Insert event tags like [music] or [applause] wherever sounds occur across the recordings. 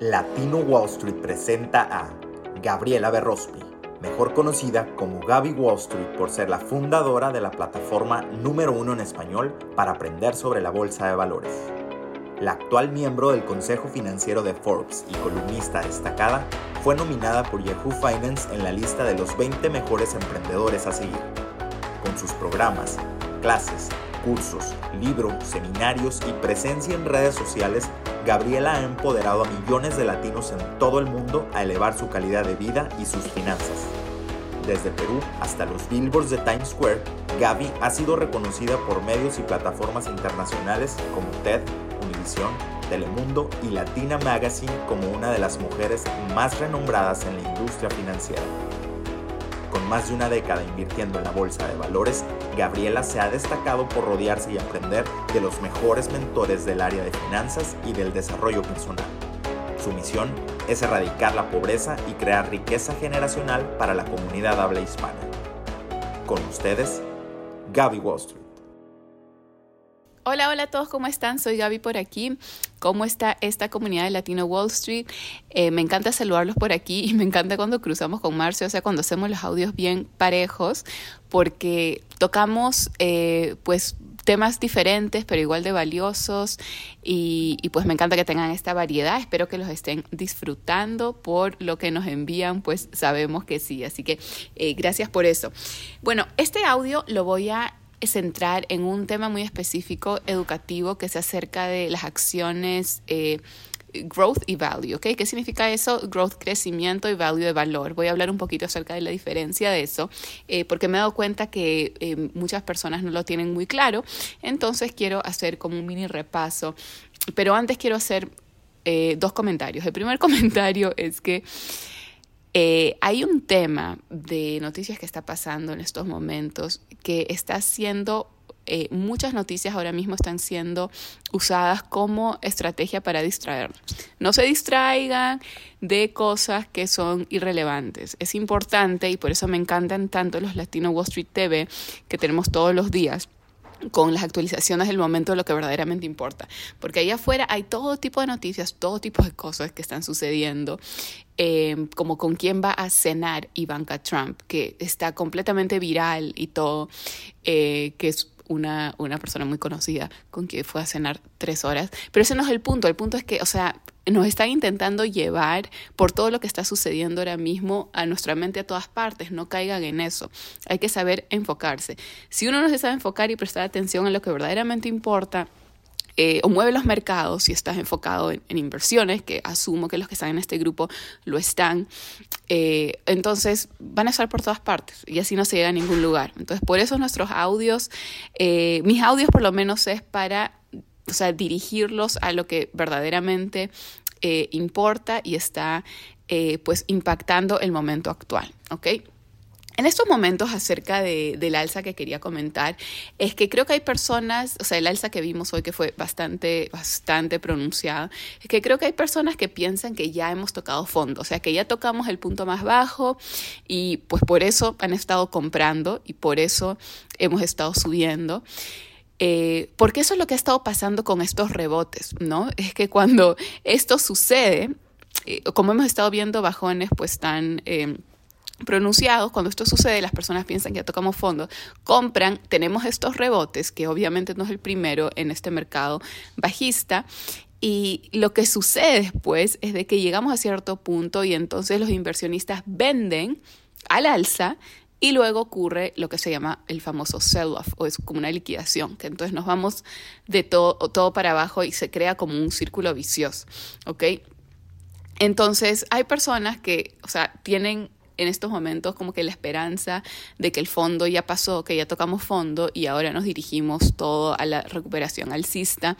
Latino Wall Street presenta a Gabriela Berrospi, mejor conocida como Gaby Wall Street por ser la fundadora de la plataforma número uno en español para aprender sobre la bolsa de valores. La actual miembro del Consejo Financiero de Forbes y columnista destacada, fue nominada por Yahoo Finance en la lista de los 20 mejores emprendedores a seguir. Con sus programas, clases, cursos, libros, seminarios y presencia en redes sociales, Gabriela ha empoderado a millones de latinos en todo el mundo a elevar su calidad de vida y sus finanzas. Desde Perú hasta los billboards de Times Square, Gaby ha sido reconocida por medios y plataformas internacionales como TED, Univision, Telemundo y Latina Magazine como una de las mujeres más renombradas en la industria financiera. Con más de una década invirtiendo en la bolsa de valores, Gabriela se ha destacado por rodearse y aprender de los mejores mentores del área de finanzas y del desarrollo personal. Su misión es erradicar la pobreza y crear riqueza generacional para la comunidad habla hispana. Con ustedes, Gaby Wall Street. Hola, hola a todos, ¿cómo están? Soy Gaby por aquí. ¿Cómo está esta comunidad de Latino Wall Street? Eh, me encanta saludarlos por aquí y me encanta cuando cruzamos con Marcio, o sea, cuando hacemos los audios bien parejos, porque tocamos eh, pues temas diferentes pero igual de valiosos y, pues me encanta que tengan esta variedad, espero que los estén disfrutando por lo que nos envían, pues sabemos que sí, así que eh, gracias por eso. Bueno, este audio lo voy a centrar en un tema muy específico educativo que se acerca de las acciones eh, growth y value, ¿ok? ¿Qué significa eso? Growth, crecimiento y value de valor. Voy a hablar un poquito acerca de la diferencia de eso, eh, porque me he dado cuenta que eh, muchas personas no lo tienen muy claro, entonces quiero hacer como un mini repaso, pero antes quiero hacer dos comentarios. El primer [laughs] comentario es que eh, hay un tema de noticias que está pasando en estos momentos que está siendo, eh, muchas noticias ahora mismo están siendo usadas como estrategia para distraer. No se distraigan de cosas que son irrelevantes. Es importante y por eso me encantan tanto los Latino Wall Street TV que tenemos todos los días con las actualizaciones del momento de lo que verdaderamente importa. Porque allá afuera hay todo tipo de noticias, todo tipo de cosas que están sucediendo, eh, como con quién va a cenar Ivanka Trump, que está completamente viral y todo, eh, que es una, una persona muy conocida con quien fue a cenar tres horas. Pero ese no es el punto, el punto es que, o sea, nos están intentando llevar por todo lo que está sucediendo ahora mismo a nuestra mente a todas partes, no caigan en eso. Hay que saber enfocarse. Si uno no se sabe enfocar y prestar atención en lo que verdaderamente importa, eh, o mueve los mercados si estás enfocado en, inversiones, que asumo que los que están en este grupo lo están, eh, entonces van a estar por todas partes y así no se llega a ningún lugar. Entonces, por eso nuestros audios, eh, mis audios por lo menos es para o sea, dirigirlos a lo que verdaderamente importa y está pues impactando el momento actual, ¿ok? En estos momentos acerca de, del alza que quería comentar, es que creo que hay personas, o sea, el alza que vimos hoy que fue bastante, bastante pronunciada, es que creo que hay personas que piensan que ya hemos tocado fondo, o sea, que ya tocamos el punto más bajo y pues por eso han estado comprando y por eso hemos estado subiendo. Eh, porque eso es lo que ha estado pasando con estos rebotes, ¿no? Es que cuando esto sucede, eh, como hemos estado viendo bajones pues tan eh, pronunciados, cuando esto sucede, las personas piensan que ya tocamos fondo, compran, tenemos estos rebotes, que obviamente no es el primero en este mercado bajista, y lo que sucede después es de que llegamos a cierto punto y entonces los inversionistas venden al alza y luego ocurre lo que se llama el famoso sell-off, o es como una liquidación, que entonces nos vamos de todo, todo para abajo y se crea como un círculo vicioso, ¿ok? Entonces hay personas que, o sea, tienen en estos momentos como que la esperanza de que el fondo ya pasó, que ya tocamos fondo y ahora nos dirigimos todo a la recuperación alcista.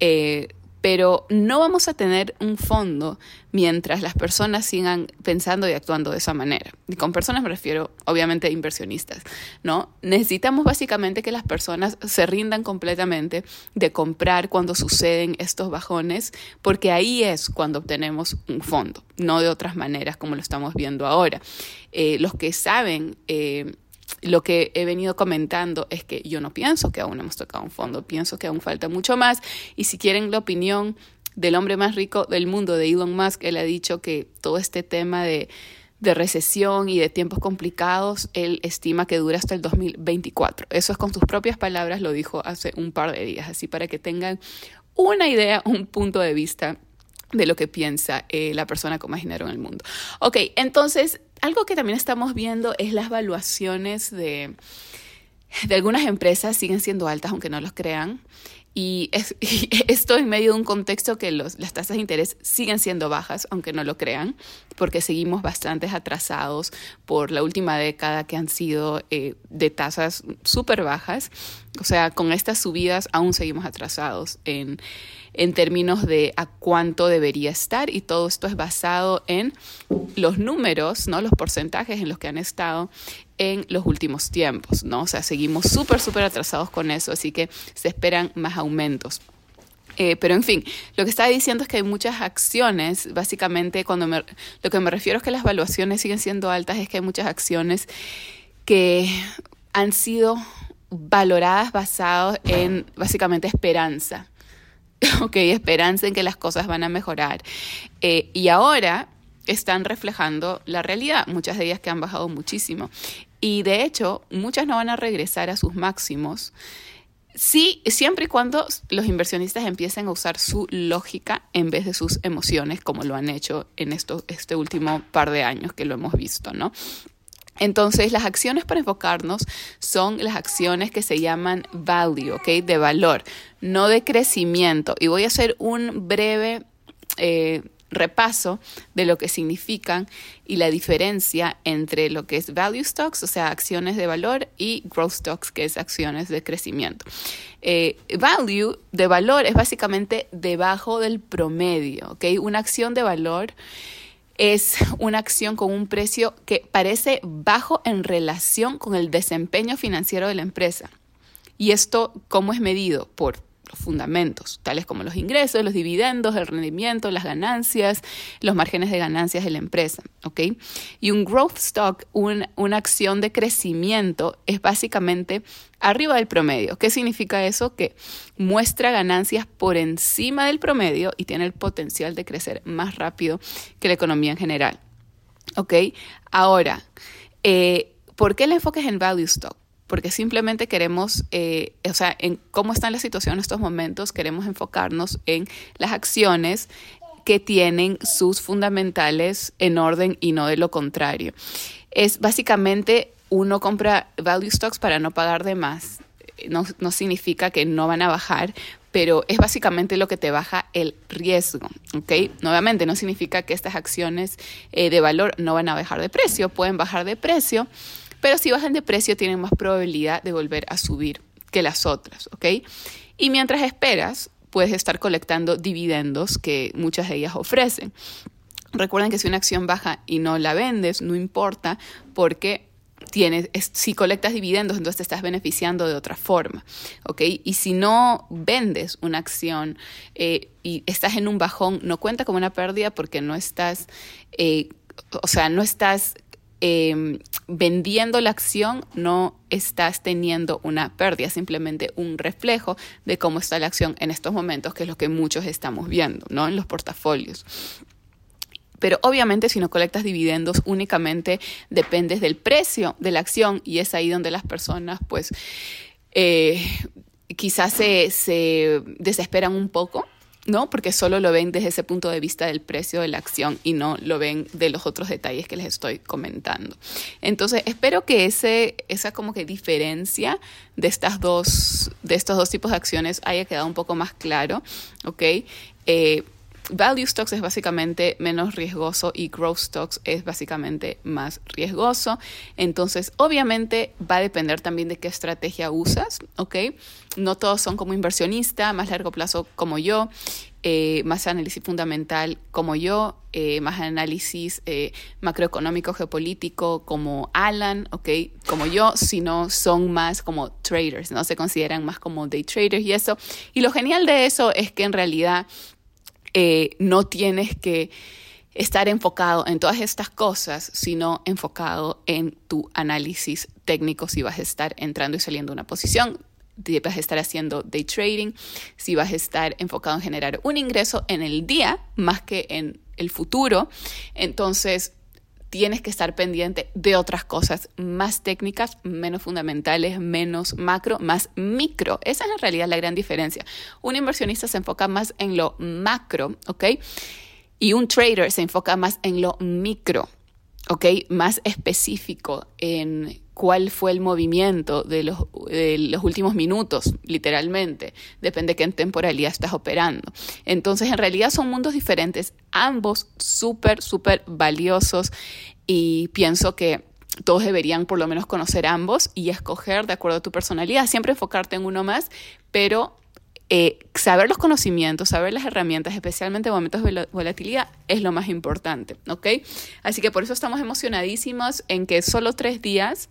Eh, pero no vamos a tener un fondo mientras las personas sigan pensando y actuando de esa manera. Y con personas me refiero, obviamente, a inversionistas, ¿no? Necesitamos básicamente que las personas se rindan completamente de comprar cuando suceden estos bajones, porque ahí es cuando obtenemos un fondo, no de otras maneras como lo estamos viendo ahora. Eh, los que saben... Eh, lo que he venido comentando es que yo no pienso que aún hemos tocado un fondo, pienso que aún falta mucho más y si quieren la opinión del hombre más rico del mundo, de Elon Musk. Él ha dicho que todo este tema de, de recesión y de tiempos complicados, él estima que dura hasta el 2024. Eso es con sus propias palabras, lo dijo hace un par de días, así para que tengan una idea, un punto de vista de lo que piensa eh, la persona con en el mundo. Ok, entonces, algo que también estamos viendo es las valuaciones de, de algunas empresas siguen siendo altas, aunque no los crean. Y, [laughs] esto en medio de un contexto que las tasas de interés siguen siendo bajas, aunque no lo crean, porque seguimos bastante atrasados por la última década que han sido eh, de tasas súper bajas. O sea, con estas subidas aún seguimos atrasados en, en términos de a cuánto debería estar y todo esto es basado en los números, ¿no? los porcentajes en los que han estado en los últimos tiempos, ¿no? O sea, seguimos súper, súper atrasados con eso, así que se esperan más aumentos. Eh, pero en fin, lo que estaba diciendo es que hay muchas acciones, básicamente cuando me, lo que me refiero es que las valuaciones siguen siendo altas, es que hay muchas acciones que han sido valoradas basadas en básicamente esperanza. [laughs] ok, esperanza en que las cosas van a mejorar. Eh, y ahora están reflejando la realidad, muchas de ellas que han bajado muchísimo. Y de hecho, muchas no van a regresar a sus máximos. Sí, siempre y cuando los inversionistas empiecen a usar su lógica en vez de sus emociones, como lo han hecho en esto, este último par de años que lo hemos visto, ¿no? Entonces, las acciones para enfocarnos son las acciones que se llaman value, ¿ok? De valor, no de crecimiento. Y voy a hacer un breve eh, repaso de lo que significan y la diferencia entre lo que es value stocks, o sea, acciones de valor, y growth stocks, que es acciones de crecimiento. Eh, value de valor es básicamente debajo del promedio, ¿ok? Una acción de valor es una acción con un precio que parece bajo en relación con el desempeño financiero de la empresa. ¿Y esto cómo es medido? Por los fundamentos, tales como los ingresos, los dividendos, el rendimiento, las ganancias, los márgenes de ganancias de la empresa. Y un growth stock, una acción de crecimiento, es básicamente arriba del promedio. ¿Qué significa eso? Que muestra ganancias por encima del promedio y tiene el potencial de crecer más rápido que la economía en general. ¿Ok? Ahora, eh, ¿por qué el enfoque es en value stock? Porque simplemente queremos, eh, o sea, en cómo está la situación en estos momentos, queremos enfocarnos en las acciones que tienen sus fundamentales en orden y no de lo contrario. Es básicamente uno compra value stocks para no pagar de más. No, no significa que no van a bajar, pero es básicamente lo que te baja el riesgo, ¿ok? Nuevamente, no significa que estas acciones eh, de valor no van a bajar de precio, pueden bajar de precio, pero si bajan de precio tienen más probabilidad de volver a subir que las otras, ¿ok? Y mientras esperas, puedes estar colectando dividendos que muchas de ellas ofrecen. Recuerden que si una acción baja y no la vendes, no importa porque tienes, si colectas dividendos, entonces te estás beneficiando de otra forma, ¿ok? Y si no vendes una acción eh, y estás en un bajón, no cuenta como una pérdida porque no estás, eh, o sea, no estás Em, vendiendo la acción no estás teniendo una pérdida, simplemente un reflejo de cómo está la acción en estos momentos, que es lo que muchos estamos viendo, ¿no? En los portafolios. Pero obviamente si no colectas dividendos únicamente dependes del precio de la acción y es ahí donde las personas pues eh, quizás se, se desesperan un poco ¿no? Porque solo lo ven desde ese punto de vista del precio de la acción y no lo ven de los otros detalles que les estoy comentando. Entonces, espero que ese, esa como que diferencia de estas dos, de estos dos tipos de acciones haya quedado un poco más claro, ¿ok? Eh, value stocks es básicamente menos riesgoso y growth stocks es básicamente más riesgoso. Entonces, obviamente va a depender también de qué estrategia usas, ¿ok? No todos son como inversionista, más largo plazo como yo, eh, más análisis fundamental como yo, eh, más análisis eh, macroeconómico, geopolítico como Alan, ¿ok? Como yo, sino son más como traders, ¿no? Se consideran más como day traders y eso. Y lo genial de eso es que en realidad eh, no tienes que estar enfocado en todas estas cosas, sino enfocado en tu análisis técnico si vas a estar entrando y saliendo de una posición. vas a estar haciendo day trading, si vas a estar enfocado en generar un ingreso en el día más que en el futuro. Entonces, tienes que estar pendiente de otras cosas más técnicas, menos fundamentales, menos macro, más micro. Esa es en realidad la gran diferencia. Un inversionista se enfoca más en lo macro, ¿ok? Y un trader se enfoca más en lo micro, ¿ok? Más específico en cuál fue el movimiento de los, los, últimos minutos, literalmente. Depende de qué temporalidad estás operando. Entonces, en realidad son mundos diferentes, ambos súper, súper valiosos y pienso que todos deberían por lo menos conocer ambos y escoger de acuerdo a tu personalidad, siempre enfocarte en uno más, pero eh, saber los conocimientos, saber las herramientas, especialmente en momentos de volatilidad, es lo más importante, ¿ok? Así que por eso estamos emocionadísimos en que solo tres días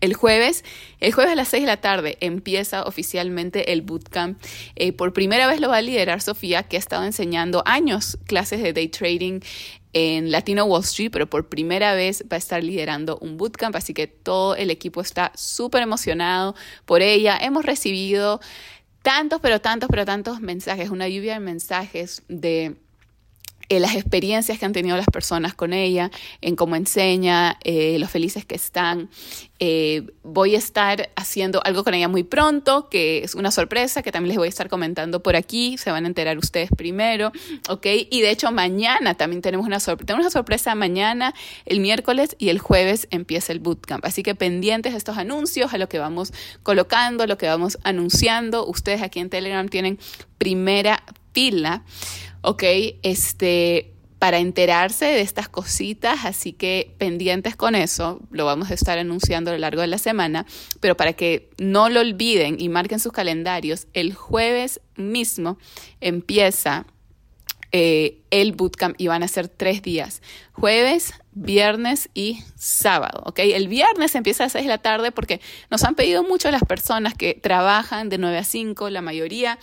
el jueves, el jueves a las 6 de la tarde empieza oficialmente el bootcamp. Eh, por primera vez lo va a liderar Sofía, que ha estado enseñando años clases de day trading en Latino Wall Street, pero por primera vez va a estar liderando un bootcamp, así que todo el equipo está súper emocionado por ella. Hemos recibido tantos, pero tantos, pero tantos mensajes, una lluvia de mensajes de eh, las experiencias que han tenido las personas con ella, en cómo enseña, eh, los felices que están. Eh, voy a estar haciendo algo con ella muy pronto, que es una sorpresa, que también les voy a estar comentando por aquí, se van a enterar ustedes primero, ¿ok? Y de hecho mañana también tenemos una sorpresa, tenemos una sorpresa mañana, el miércoles y el jueves empieza el bootcamp, así que pendientes de estos anuncios, a lo que vamos colocando, a lo que vamos anunciando, ustedes aquí en Telegram tienen primera fila ¿ok? Este, para enterarse de estas cositas, así que pendientes con eso, lo vamos a estar anunciando a lo largo de la semana, pero para que no lo olviden y marquen sus calendarios, el jueves mismo empieza eh, el bootcamp y van a ser tres días, jueves, viernes y sábado, ¿ok? El viernes empieza a las 6 de la tarde porque nos han pedido mucho las personas que trabajan de 9 a 5, la mayoría,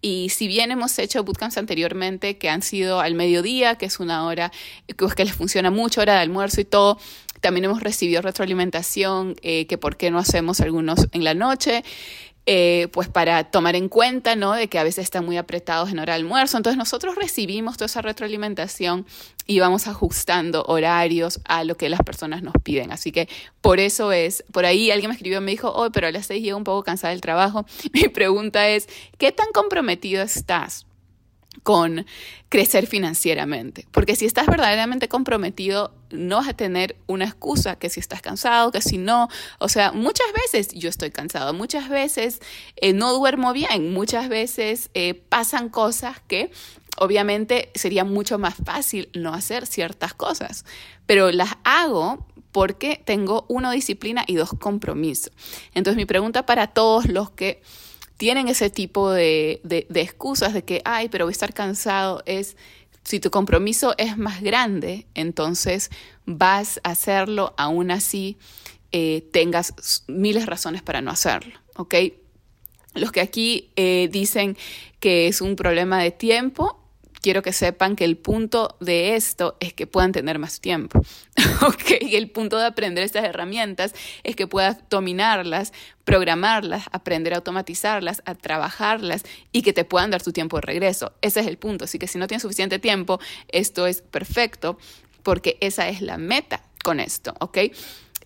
y si bien hemos hecho bootcamps anteriormente que han sido al mediodía, que es una hora que les funciona mucho, hora de almuerzo y todo, también hemos recibido retroalimentación, eh, que por qué no hacemos algunos en la noche. Eh, pues para tomar en cuenta, ¿no? De que a veces están muy apretados en hora de almuerzo. Entonces nosotros recibimos toda esa retroalimentación y vamos ajustando horarios a lo que las personas nos piden. Así que por eso es, por ahí alguien me escribió me dijo, oh, pero a las seis llego un poco cansada del trabajo. [laughs] Mi pregunta es, ¿qué tan comprometido estás? Con crecer financieramente. Porque si estás verdaderamente comprometido, no vas a tener una excusa que si estás cansado, que si no. O sea, muchas veces yo estoy cansado, muchas veces eh, no duermo bien, muchas veces eh, pasan cosas que obviamente sería mucho más fácil no hacer ciertas cosas, pero las hago porque tengo una disciplina y dos compromisos. Entonces mi pregunta para todos los que tienen ese tipo de, excusas de que, ay, pero voy a estar cansado, es si tu compromiso es más grande, entonces vas a hacerlo aún así eh, tengas miles de razones para no hacerlo, ¿ok? Los que aquí eh, dicen que es un problema de tiempo, quiero que sepan que el punto de esto es que puedan tener más tiempo. [laughs] ¿ok? El punto de aprender estas herramientas es que puedas dominarlas, programarlas, aprender a automatizarlas, a trabajarlas y que te puedan dar tu tiempo de regreso. Ese es el punto. Así que si no tienes suficiente tiempo, esto es perfecto porque esa es la meta con esto, ¿ok?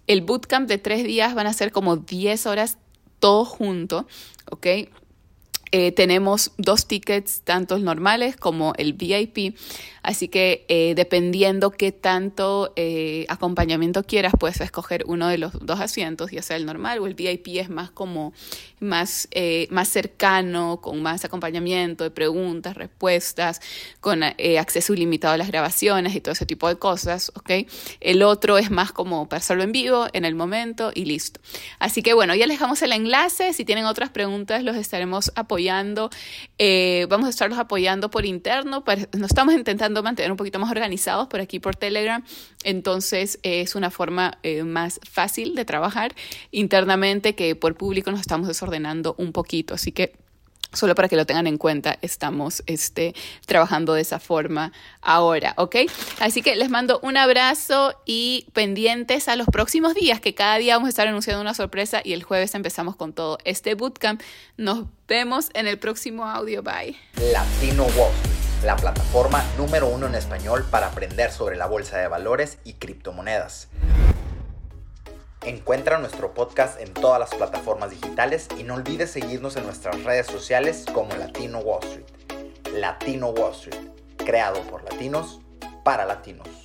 El bootcamp de tres días van a ser como 10 horas todo junto, ¿ok? Eh, tenemos dos tickets, tanto normales como el VIP, así que eh, dependiendo qué tanto eh, acompañamiento quieras, puedes escoger uno de los dos asientos, ya sea el normal o el VIP es más como más, más cercano, con más acompañamiento de preguntas, respuestas, con acceso ilimitado a las grabaciones y todo ese tipo de cosas, ¿ok? El otro es más como para hacerlo en vivo, en el momento y listo. Así que bueno, ya les dejamos el enlace, si tienen otras preguntas los estaremos apoyando eh, vamos a estarlos apoyando por interno. nos estamos intentando mantener un poquito más organizados por aquí por Telegram. Entonces es una forma eh, más fácil de trabajar internamente que por público nos estamos desordenando un poquito. Así que Solo para que lo tengan en cuenta, estamos este, trabajando de esa forma ahora, ¿ok? Así que les mando un abrazo y pendientes a los próximos días, que cada día vamos a estar anunciando una sorpresa y el jueves empezamos con todo este bootcamp. Nos vemos en el próximo audio. Bye. Latino Wall la plataforma número uno en español para aprender sobre la bolsa de valores y criptomonedas. Encuentra nuestro podcast en todas las plataformas digitales y no olvides seguirnos en nuestras redes sociales como Latino Wall Street. Latino Wall Street, creado por latinos para latinos.